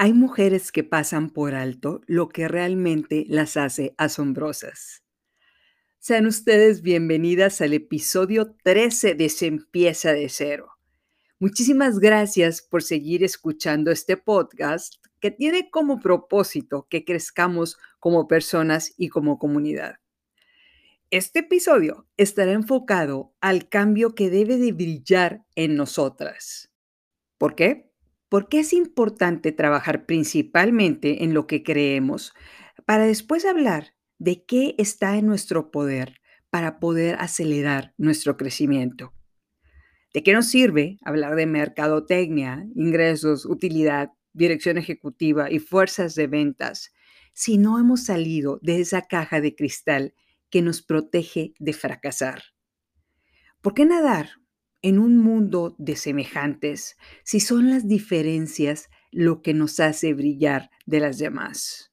Hay mujeres que pasan por alto lo que realmente las hace asombrosas. Sean ustedes bienvenidas al episodio 13 de Se empieza de cero. Muchísimas gracias por seguir escuchando este podcast que tiene como propósito que crezcamos como personas y como comunidad. Este episodio estará enfocado al cambio que debe de brillar en nosotras. ¿Por qué? ¿Por qué es importante trabajar principalmente en lo que creemos para después hablar de qué está en nuestro poder para poder acelerar nuestro crecimiento? ¿De qué nos sirve hablar de mercadotecnia, ingresos, utilidad, dirección ejecutiva y fuerzas de ventas si no hemos salido de esa caja de cristal que nos protege de fracasar? ¿Por qué nadar en un mundo de semejantes si son las diferencias lo que nos hace brillar de las demás.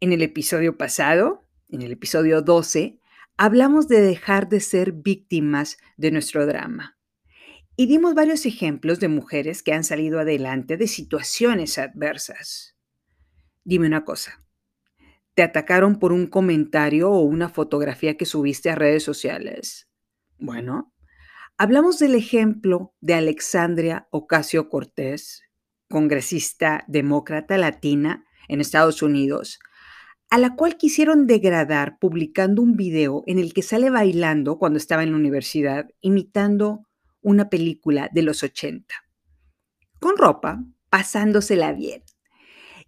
En el episodio pasado, en el episodio 12, hablamos de dejar de ser víctimas de nuestro drama. Y dimos varios ejemplos de mujeres que han salido adelante de situaciones adversas. Dime una cosa, ¿te atacaron por un comentario o una fotografía que subiste a redes sociales? Bueno, Hablamos del ejemplo de Alexandria Ocasio Cortés, congresista demócrata latina en Estados Unidos, a la cual quisieron degradar publicando un video en el que sale bailando cuando estaba en la universidad, imitando una película de los 80, con ropa, pasándosela bien.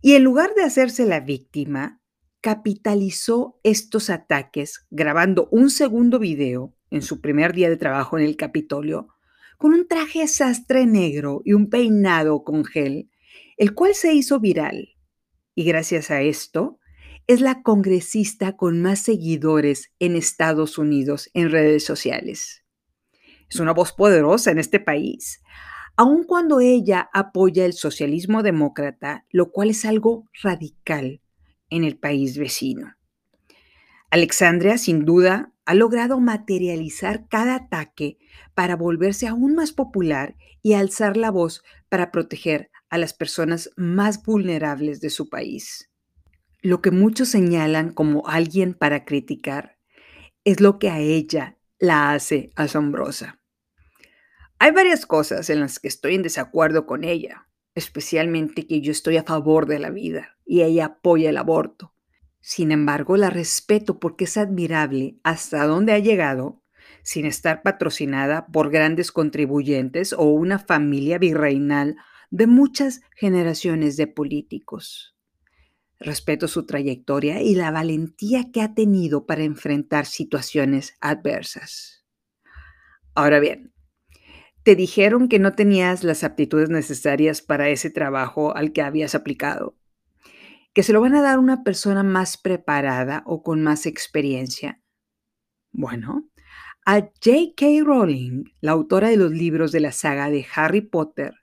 Y en lugar de hacerse la víctima, capitalizó estos ataques grabando un segundo video en su primer día de trabajo en el Capitolio, con un traje sastre negro y un peinado con gel, el cual se hizo viral. Y gracias a esto, es la congresista con más seguidores en Estados Unidos en redes sociales. Es una voz poderosa en este país, aun cuando ella apoya el socialismo demócrata, lo cual es algo radical en el país vecino. Alexandria, sin duda, ha logrado materializar cada ataque para volverse aún más popular y alzar la voz para proteger a las personas más vulnerables de su país. Lo que muchos señalan como alguien para criticar es lo que a ella la hace asombrosa. Hay varias cosas en las que estoy en desacuerdo con ella, especialmente que yo estoy a favor de la vida y ella apoya el aborto. Sin embargo, la respeto porque es admirable hasta dónde ha llegado sin estar patrocinada por grandes contribuyentes o una familia virreinal de muchas generaciones de políticos. Respeto su trayectoria y la valentía que ha tenido para enfrentar situaciones adversas. Ahora bien, te dijeron que no tenías las aptitudes necesarias para ese trabajo al que habías aplicado que se lo van a dar una persona más preparada o con más experiencia? Bueno, a J.K. Rowling, la autora de los libros de la saga de Harry Potter,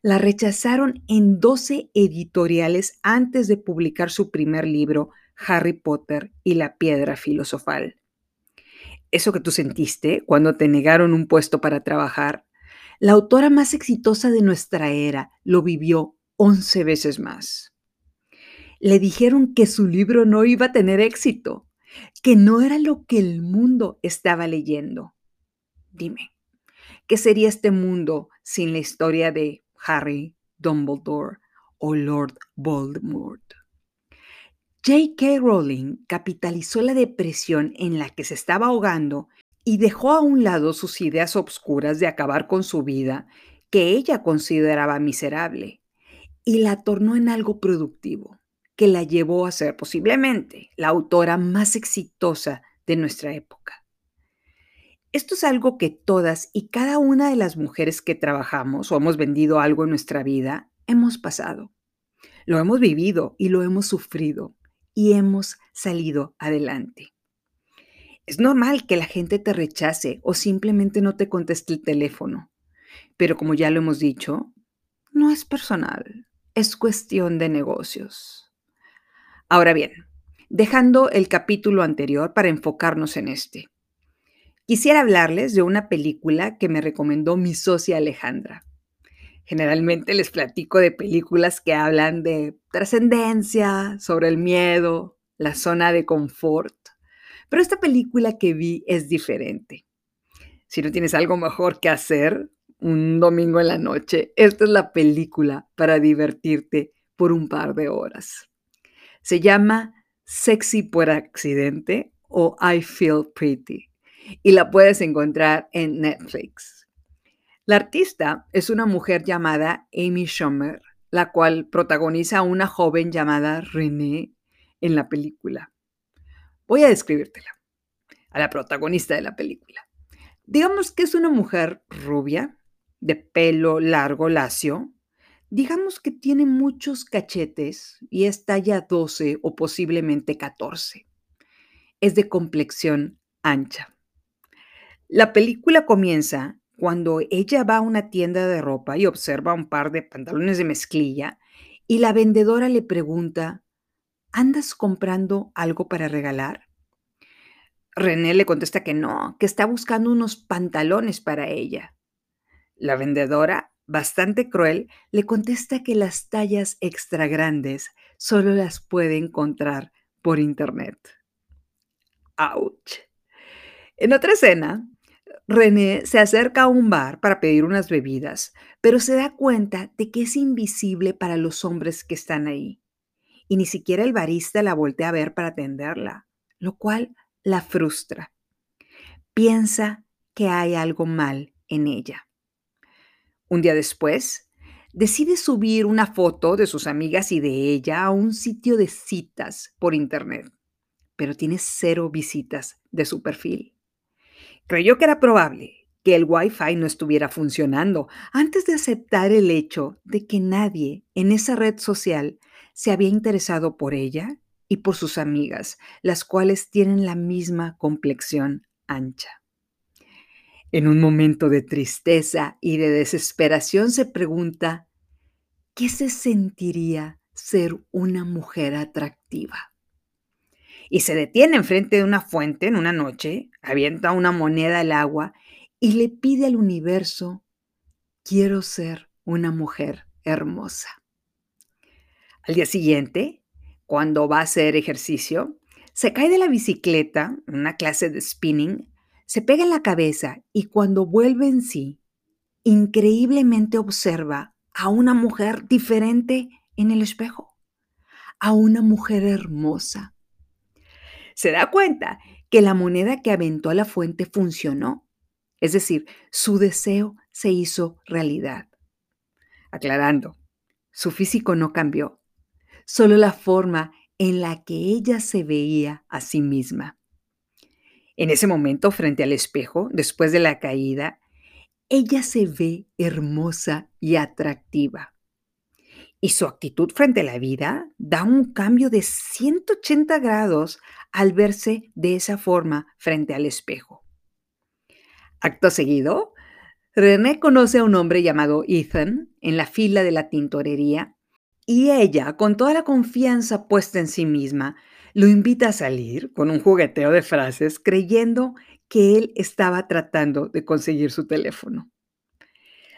la rechazaron en 12 editoriales antes de publicar su primer libro, Harry Potter y la piedra filosofal. Eso que tú sentiste cuando te negaron un puesto para trabajar, la autora más exitosa de nuestra era lo vivió 11 veces más le dijeron que su libro no iba a tener éxito, que no era lo que el mundo estaba leyendo. Dime, ¿qué sería este mundo sin la historia de Harry, Dumbledore o Lord Voldemort? J.K. Rowling capitalizó la depresión en la que se estaba ahogando y dejó a un lado sus ideas obscuras de acabar con su vida, que ella consideraba miserable, y la tornó en algo productivo que la llevó a ser posiblemente la autora más exitosa de nuestra época. Esto es algo que todas y cada una de las mujeres que trabajamos o hemos vendido algo en nuestra vida hemos pasado. Lo hemos vivido y lo hemos sufrido y hemos salido adelante. Es normal que la gente te rechace o simplemente no te conteste el teléfono, pero como ya lo hemos dicho, no es personal, es cuestión de negocios. Ahora bien, dejando el capítulo anterior para enfocarnos en este. Quisiera hablarles de una película que me recomendó mi socia Alejandra. Generalmente les platico de películas que hablan de trascendencia, sobre el miedo, la zona de confort. Pero esta película que vi es diferente. Si no tienes algo mejor que hacer un domingo en la noche, esta es la película para divertirte por un par de horas. Se llama Sexy por accidente o I Feel Pretty y la puedes encontrar en Netflix. La artista es una mujer llamada Amy Schumer, la cual protagoniza a una joven llamada Renee en la película. Voy a describírtela, a la protagonista de la película. Digamos que es una mujer rubia, de pelo largo, lacio. Digamos que tiene muchos cachetes y es talla 12 o posiblemente 14. Es de complexión ancha. La película comienza cuando ella va a una tienda de ropa y observa un par de pantalones de mezclilla y la vendedora le pregunta, ¿andas comprando algo para regalar? René le contesta que no, que está buscando unos pantalones para ella. La vendedora, bastante cruel, le contesta que las tallas extra grandes solo las puede encontrar por internet. ¡Auch! En otra escena, René se acerca a un bar para pedir unas bebidas, pero se da cuenta de que es invisible para los hombres que están ahí. Y ni siquiera el barista la voltea a ver para atenderla, lo cual la frustra. Piensa que hay algo mal en ella. Un día después, decide subir una foto de sus amigas y de ella a un sitio de citas por internet, pero tiene cero visitas de su perfil. Creyó que era probable que el Wi-Fi no estuviera funcionando antes de aceptar el hecho de que nadie en esa red social se había interesado por ella y por sus amigas, las cuales tienen la misma complexión ancha. En un momento de tristeza y de desesperación se pregunta, ¿qué se sentiría ser una mujer atractiva? Y se detiene enfrente de una fuente en una noche, avienta una moneda al agua y le pide al universo, quiero ser una mujer hermosa. Al día siguiente, cuando va a hacer ejercicio, se cae de la bicicleta, una clase de spinning, se pega en la cabeza y cuando vuelve en sí, increíblemente observa a una mujer diferente en el espejo, a una mujer hermosa. Se da cuenta que la moneda que aventó a la fuente funcionó, es decir, su deseo se hizo realidad. Aclarando, su físico no cambió, solo la forma en la que ella se veía a sí misma. En ese momento, frente al espejo, después de la caída, ella se ve hermosa y atractiva. Y su actitud frente a la vida da un cambio de 180 grados al verse de esa forma frente al espejo. Acto seguido, René conoce a un hombre llamado Ethan en la fila de la tintorería y ella, con toda la confianza puesta en sí misma, lo invita a salir con un jugueteo de frases creyendo que él estaba tratando de conseguir su teléfono.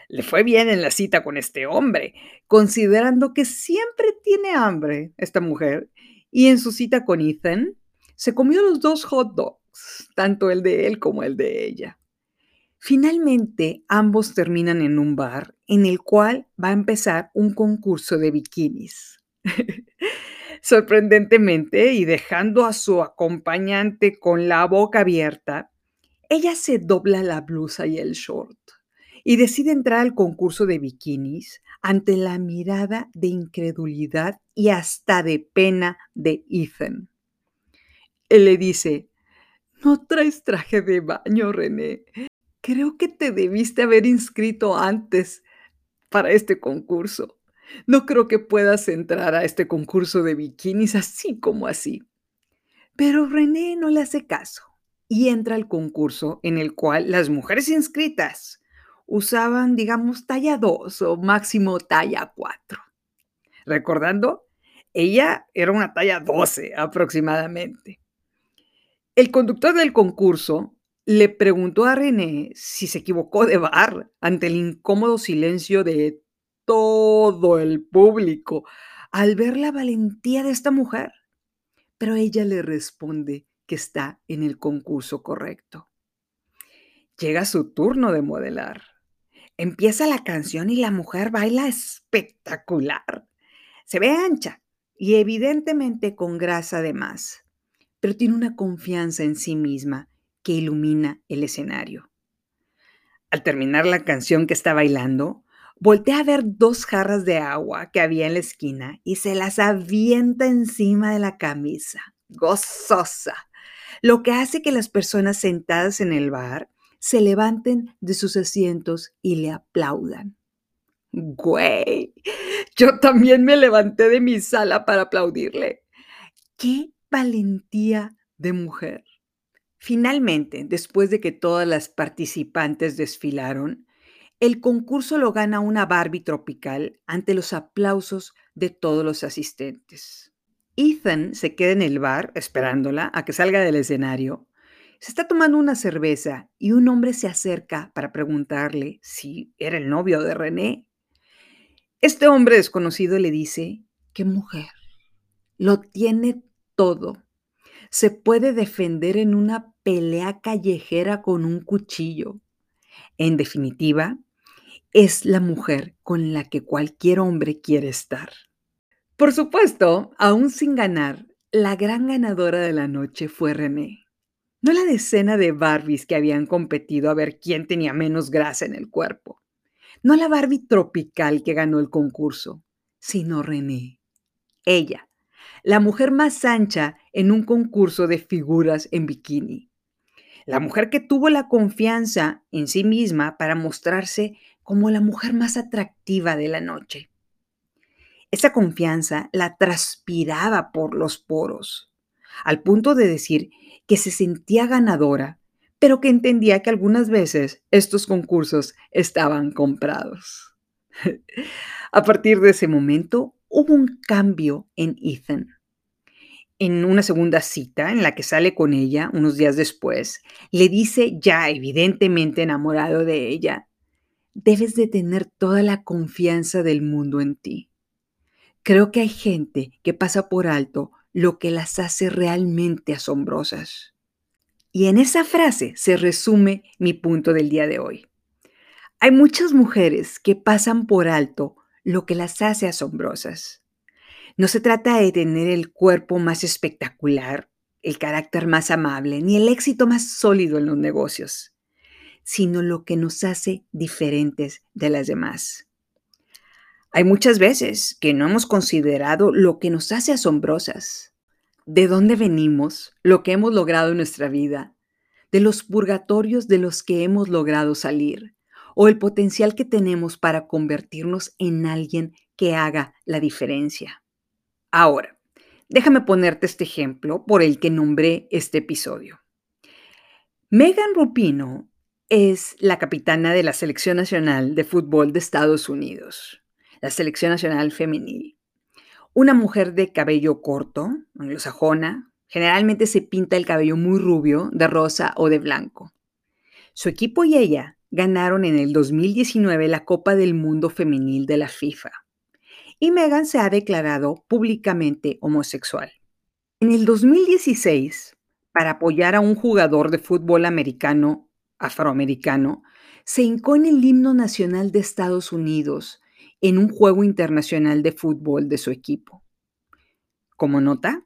Le fue bien en la cita con este hombre, considerando que siempre tiene hambre esta mujer, y en su cita con Ethan se comió los dos hot dogs, tanto el de él como el de ella. Finalmente, ambos terminan en un bar en el cual va a empezar un concurso de bikinis. Sorprendentemente, y dejando a su acompañante con la boca abierta, ella se dobla la blusa y el short y decide entrar al concurso de bikinis ante la mirada de incredulidad y hasta de pena de Ethan. Él le dice, no traes traje de baño, René. Creo que te debiste haber inscrito antes para este concurso. No creo que puedas entrar a este concurso de bikinis así como así. Pero René no le hace caso y entra al concurso en el cual las mujeres inscritas usaban, digamos, talla 2 o máximo talla 4. Recordando, ella era una talla 12 aproximadamente. El conductor del concurso le preguntó a René si se equivocó de bar ante el incómodo silencio de todo el público al ver la valentía de esta mujer. Pero ella le responde que está en el concurso correcto. Llega su turno de modelar. Empieza la canción y la mujer baila espectacular. Se ve ancha y evidentemente con grasa de más, pero tiene una confianza en sí misma que ilumina el escenario. Al terminar la canción que está bailando, voltea a ver dos jarras de agua que había en la esquina y se las avienta encima de la camisa, gozosa, lo que hace que las personas sentadas en el bar se levanten de sus asientos y le aplaudan. Güey, yo también me levanté de mi sala para aplaudirle. ¡Qué valentía de mujer! Finalmente, después de que todas las participantes desfilaron, el concurso lo gana una Barbie tropical ante los aplausos de todos los asistentes. Ethan se queda en el bar esperándola a que salga del escenario. Se está tomando una cerveza y un hombre se acerca para preguntarle si era el novio de René. Este hombre desconocido le dice, qué mujer, lo tiene todo se puede defender en una pelea callejera con un cuchillo. En definitiva, es la mujer con la que cualquier hombre quiere estar. Por supuesto, aún sin ganar, la gran ganadora de la noche fue René. No la decena de Barbies que habían competido a ver quién tenía menos grasa en el cuerpo. No la Barbie tropical que ganó el concurso, sino René. Ella, la mujer más ancha en un concurso de figuras en bikini. La mujer que tuvo la confianza en sí misma para mostrarse como la mujer más atractiva de la noche. Esa confianza la transpiraba por los poros, al punto de decir que se sentía ganadora, pero que entendía que algunas veces estos concursos estaban comprados. A partir de ese momento, hubo un cambio en Ethan. En una segunda cita en la que sale con ella unos días después, le dice ya evidentemente enamorado de ella, debes de tener toda la confianza del mundo en ti. Creo que hay gente que pasa por alto lo que las hace realmente asombrosas. Y en esa frase se resume mi punto del día de hoy. Hay muchas mujeres que pasan por alto lo que las hace asombrosas. No se trata de tener el cuerpo más espectacular, el carácter más amable, ni el éxito más sólido en los negocios, sino lo que nos hace diferentes de las demás. Hay muchas veces que no hemos considerado lo que nos hace asombrosas, de dónde venimos, lo que hemos logrado en nuestra vida, de los purgatorios de los que hemos logrado salir, o el potencial que tenemos para convertirnos en alguien que haga la diferencia. Ahora, déjame ponerte este ejemplo por el que nombré este episodio. Megan Rupino es la capitana de la Selección Nacional de Fútbol de Estados Unidos, la Selección Nacional Femenil. Una mujer de cabello corto, anglosajona, generalmente se pinta el cabello muy rubio, de rosa o de blanco. Su equipo y ella ganaron en el 2019 la Copa del Mundo Femenil de la FIFA. Y Megan se ha declarado públicamente homosexual. En el 2016, para apoyar a un jugador de fútbol americano afroamericano, se hincó en el himno nacional de Estados Unidos en un juego internacional de fútbol de su equipo. Como nota,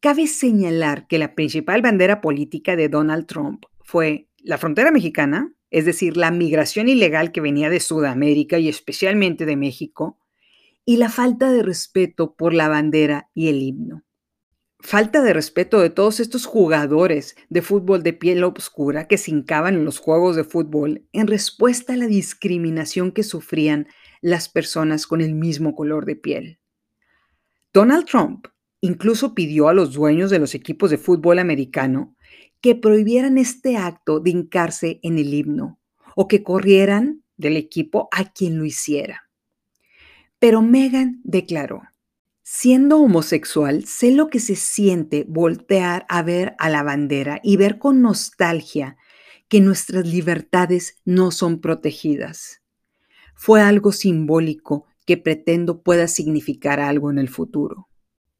cabe señalar que la principal bandera política de Donald Trump fue la frontera mexicana, es decir, la migración ilegal que venía de Sudamérica y especialmente de México, y la falta de respeto por la bandera y el himno. Falta de respeto de todos estos jugadores de fútbol de piel oscura que se hincaban en los juegos de fútbol en respuesta a la discriminación que sufrían las personas con el mismo color de piel. Donald Trump incluso pidió a los dueños de los equipos de fútbol americano que prohibieran este acto de hincarse en el himno o que corrieran del equipo a quien lo hiciera. Pero Megan declaró, siendo homosexual, sé lo que se siente voltear a ver a la bandera y ver con nostalgia que nuestras libertades no son protegidas. Fue algo simbólico que pretendo pueda significar algo en el futuro.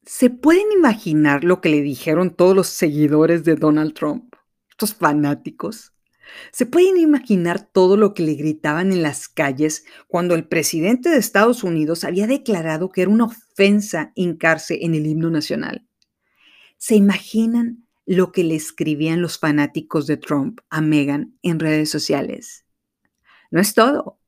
¿Se pueden imaginar lo que le dijeron todos los seguidores de Donald Trump? Estos fanáticos. ¿Se pueden imaginar todo lo que le gritaban en las calles cuando el presidente de Estados Unidos había declarado que era una ofensa hincarse en el himno nacional? ¿Se imaginan lo que le escribían los fanáticos de Trump a Meghan en redes sociales? No es todo.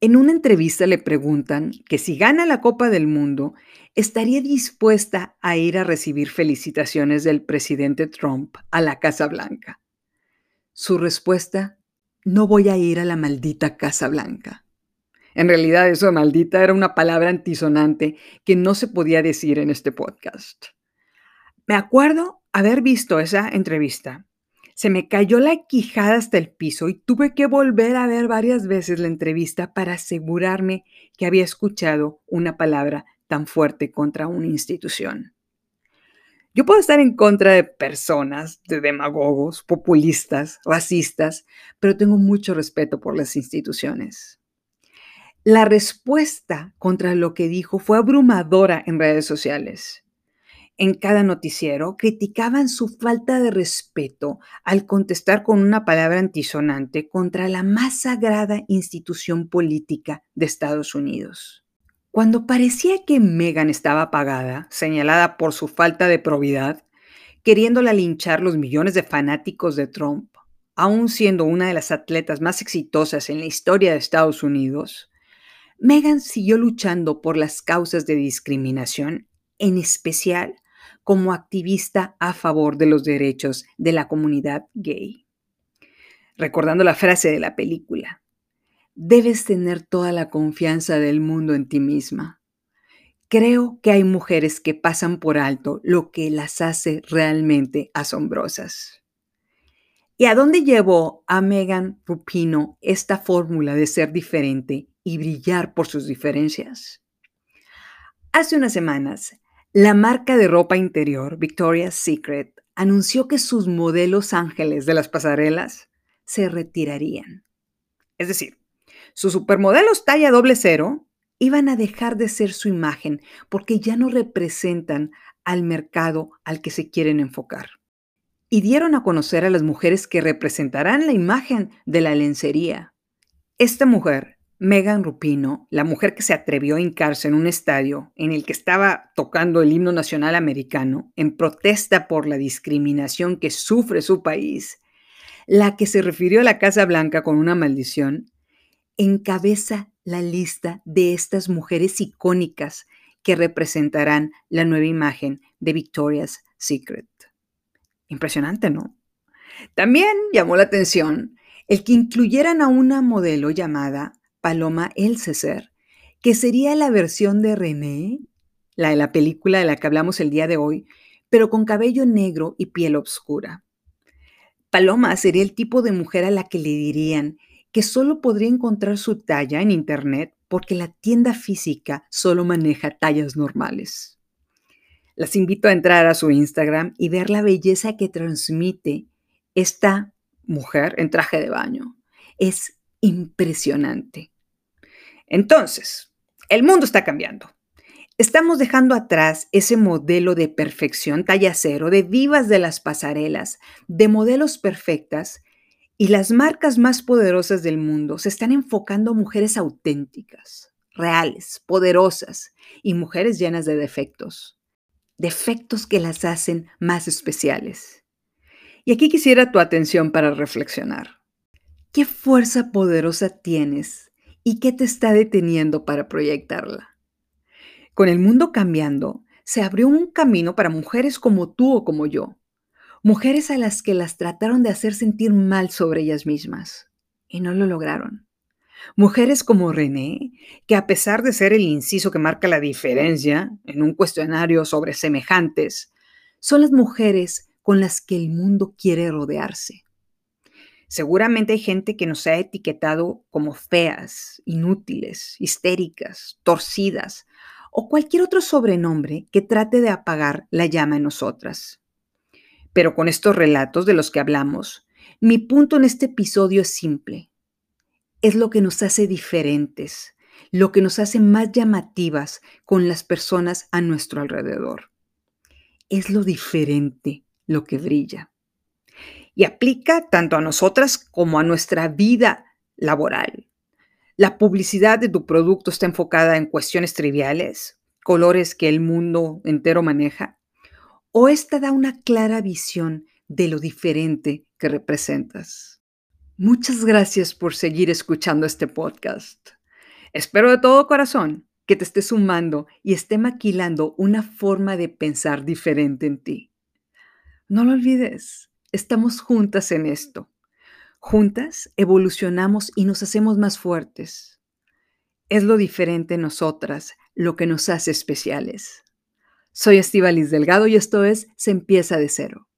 En una entrevista le preguntan que si gana la Copa del Mundo, estaría dispuesta a ir a recibir felicitaciones del presidente Trump a la Casa Blanca. Su respuesta, no voy a ir a la maldita Casa Blanca. En realidad eso de maldita era una palabra antisonante que no se podía decir en este podcast. Me acuerdo haber visto esa entrevista se me cayó la quijada hasta el piso y tuve que volver a ver varias veces la entrevista para asegurarme que había escuchado una palabra tan fuerte contra una institución. Yo puedo estar en contra de personas, de demagogos, populistas, racistas, pero tengo mucho respeto por las instituciones. La respuesta contra lo que dijo fue abrumadora en redes sociales en cada noticiero criticaban su falta de respeto al contestar con una palabra antisonante contra la más sagrada institución política de Estados Unidos. Cuando parecía que Meghan estaba apagada, señalada por su falta de probidad, queriéndola linchar los millones de fanáticos de Trump, aún siendo una de las atletas más exitosas en la historia de Estados Unidos, Meghan siguió luchando por las causas de discriminación, en especial como activista a favor de los derechos de la comunidad gay. Recordando la frase de la película, debes tener toda la confianza del mundo en ti misma. Creo que hay mujeres que pasan por alto lo que las hace realmente asombrosas. ¿Y a dónde llevó a Megan Rupino esta fórmula de ser diferente y brillar por sus diferencias? Hace unas semanas, la marca de ropa interior Victoria's Secret anunció que sus modelos ángeles de las pasarelas se retirarían. Es decir, sus supermodelos talla doble cero iban a dejar de ser su imagen porque ya no representan al mercado al que se quieren enfocar. Y dieron a conocer a las mujeres que representarán la imagen de la lencería. Esta mujer Megan Rupino, la mujer que se atrevió a hincarse en un estadio en el que estaba tocando el himno nacional americano en protesta por la discriminación que sufre su país, la que se refirió a la Casa Blanca con una maldición, encabeza la lista de estas mujeres icónicas que representarán la nueva imagen de Victoria's Secret. Impresionante, ¿no? También llamó la atención el que incluyeran a una modelo llamada Paloma Elceser, que sería la versión de René, la de la película de la que hablamos el día de hoy, pero con cabello negro y piel oscura. Paloma sería el tipo de mujer a la que le dirían que solo podría encontrar su talla en Internet porque la tienda física solo maneja tallas normales. Las invito a entrar a su Instagram y ver la belleza que transmite esta mujer en traje de baño. Es impresionante. Entonces, el mundo está cambiando. Estamos dejando atrás ese modelo de perfección talla cero, de vivas de las pasarelas, de modelos perfectas, y las marcas más poderosas del mundo se están enfocando a mujeres auténticas, reales, poderosas y mujeres llenas de defectos. Defectos que las hacen más especiales. Y aquí quisiera tu atención para reflexionar. ¿Qué fuerza poderosa tienes ¿Y qué te está deteniendo para proyectarla? Con el mundo cambiando, se abrió un camino para mujeres como tú o como yo. Mujeres a las que las trataron de hacer sentir mal sobre ellas mismas y no lo lograron. Mujeres como René, que a pesar de ser el inciso que marca la diferencia en un cuestionario sobre semejantes, son las mujeres con las que el mundo quiere rodearse. Seguramente hay gente que nos ha etiquetado como feas, inútiles, histéricas, torcidas o cualquier otro sobrenombre que trate de apagar la llama en nosotras. Pero con estos relatos de los que hablamos, mi punto en este episodio es simple. Es lo que nos hace diferentes, lo que nos hace más llamativas con las personas a nuestro alrededor. Es lo diferente lo que brilla. Y aplica tanto a nosotras como a nuestra vida laboral. La publicidad de tu producto está enfocada en cuestiones triviales, colores que el mundo entero maneja, o esta da una clara visión de lo diferente que representas. Muchas gracias por seguir escuchando este podcast. Espero de todo corazón que te esté sumando y esté maquilando una forma de pensar diferente en ti. No lo olvides, estamos juntas en esto. Juntas evolucionamos y nos hacemos más fuertes. Es lo diferente en nosotras lo que nos hace especiales. Soy Estivalis Delgado y esto es Se empieza de cero.